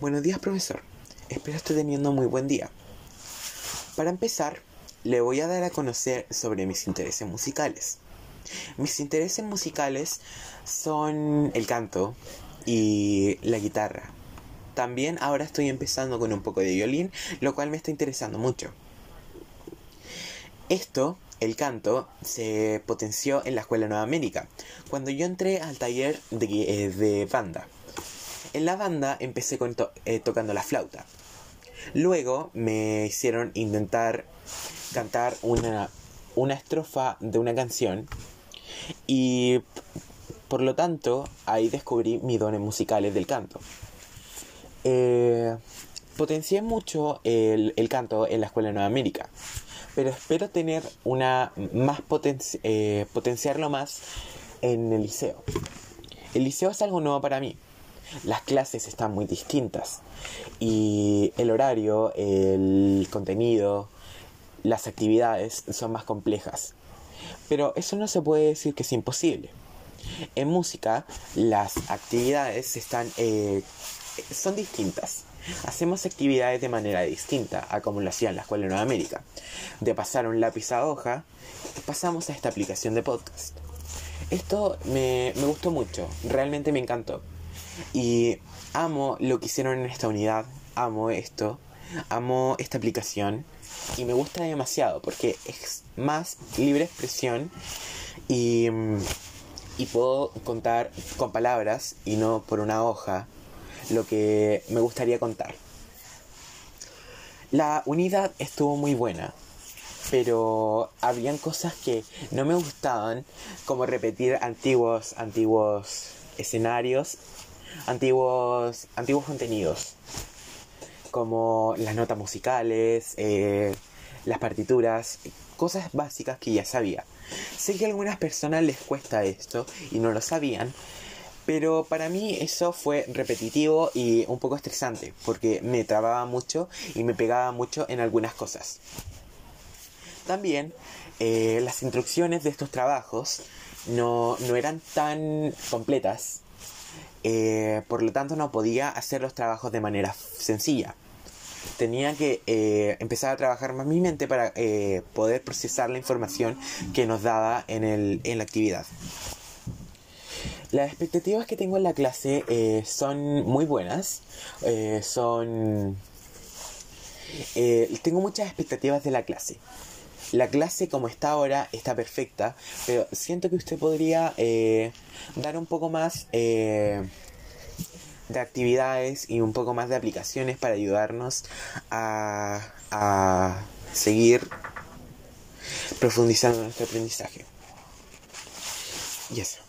Buenos días, profesor. Espero esté teniendo muy buen día. Para empezar, le voy a dar a conocer sobre mis intereses musicales. Mis intereses musicales son el canto y la guitarra. También ahora estoy empezando con un poco de violín, lo cual me está interesando mucho. Esto, el canto, se potenció en la Escuela Nueva América, cuando yo entré al taller de, eh, de banda. En la banda empecé eh, tocando la flauta. Luego me hicieron intentar cantar una, estrofa de una canción y por lo tanto ahí descubrí mis dones musicales del canto. Eh, potencié mucho el, canto en la Escuela de Nueva América, pero espero tener una más eh, potenciarlo más en el liceo. El liceo es algo nuevo para mí las clases están muy distintas y el horario, el contenido, las actividades son más complejas. Pero eso no se puede decir que es imposible. En música las actividades están, eh, son distintas. Hacemos actividades de manera distinta a como lo la Escuela de Nueva América. De pasar un lápiz a hoja, pasamos a esta aplicación de podcast. Esto me, me gustó mucho, realmente me encantó. Y amo lo que hicieron en esta unidad, amo esto, amo esta aplicación y me gusta demasiado porque es más libre expresión y, y puedo contar con palabras y no por una hoja lo que me gustaría contar. La unidad estuvo muy buena, pero habían cosas que no me gustaban, como repetir antiguos, antiguos escenarios antiguos, antiguos contenidos, como las notas musicales, eh, las partituras, cosas básicas que ya sabía. Sé que a algunas personas les cuesta esto y no lo sabían, pero para mí eso fue repetitivo y un poco estresante, porque me trababa mucho y me pegaba mucho en algunas cosas. También eh, las instrucciones de estos trabajos no, no eran tan completas eh, por lo tanto no podía hacer los trabajos de manera sencilla. Tenía que eh, empezar a trabajar más mi mente para eh, poder procesar la información que nos daba en, el, en la actividad. Las expectativas que tengo en la clase son muy buenas. son... tengo muchas expectativas de la clase. La clase como está ahora está perfecta, pero siento que usted podría eh, dar un poco más eh, de actividades y un poco más de aplicaciones para ayudarnos a, a seguir profundizando nuestro aprendizaje. Y eso.